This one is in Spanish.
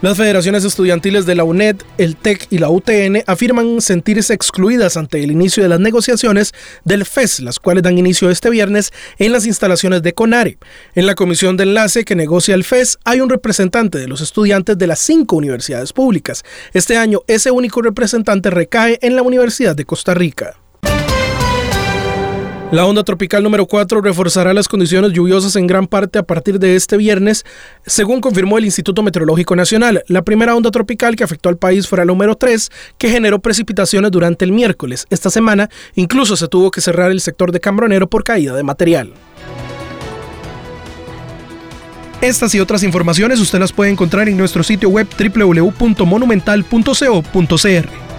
Las federaciones estudiantiles de la UNED, el TEC y la UTN afirman sentirse excluidas ante el inicio de las negociaciones del FES, las cuales dan inicio este viernes en las instalaciones de CONARE. En la comisión de enlace que negocia el FES hay un representante de los estudiantes de las cinco universidades públicas. Este año ese único representante recae en la Universidad de Costa Rica. La onda tropical número 4 reforzará las condiciones lluviosas en gran parte a partir de este viernes, según confirmó el Instituto Meteorológico Nacional. La primera onda tropical que afectó al país fue la número 3, que generó precipitaciones durante el miércoles. Esta semana incluso se tuvo que cerrar el sector de Cambronero por caída de material. Estas y otras informaciones usted las puede encontrar en nuestro sitio web www.monumental.co.cr.